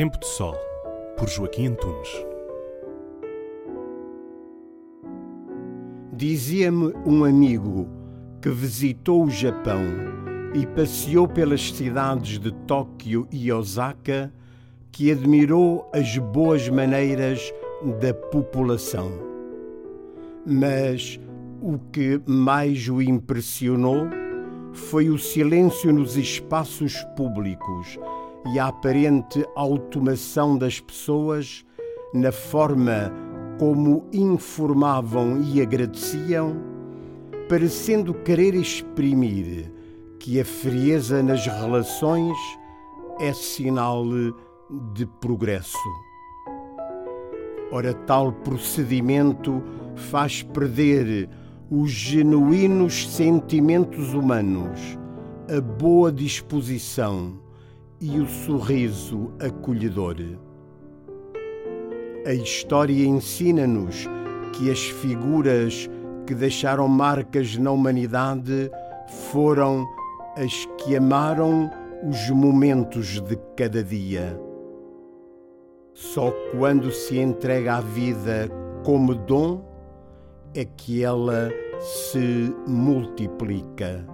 Tempo de Sol, por Joaquim Antunes. Dizia-me um amigo que visitou o Japão e passeou pelas cidades de Tóquio e Osaka que admirou as boas maneiras da população. Mas o que mais o impressionou foi o silêncio nos espaços públicos e a aparente automação das pessoas na forma como informavam e agradeciam, parecendo querer exprimir que a frieza nas relações é sinal de progresso. Ora, tal procedimento faz perder os genuínos sentimentos humanos, a boa disposição e o sorriso acolhedor. A história ensina-nos que as figuras que deixaram marcas na humanidade foram as que amaram os momentos de cada dia. Só quando se entrega a vida como dom é que ela se multiplica.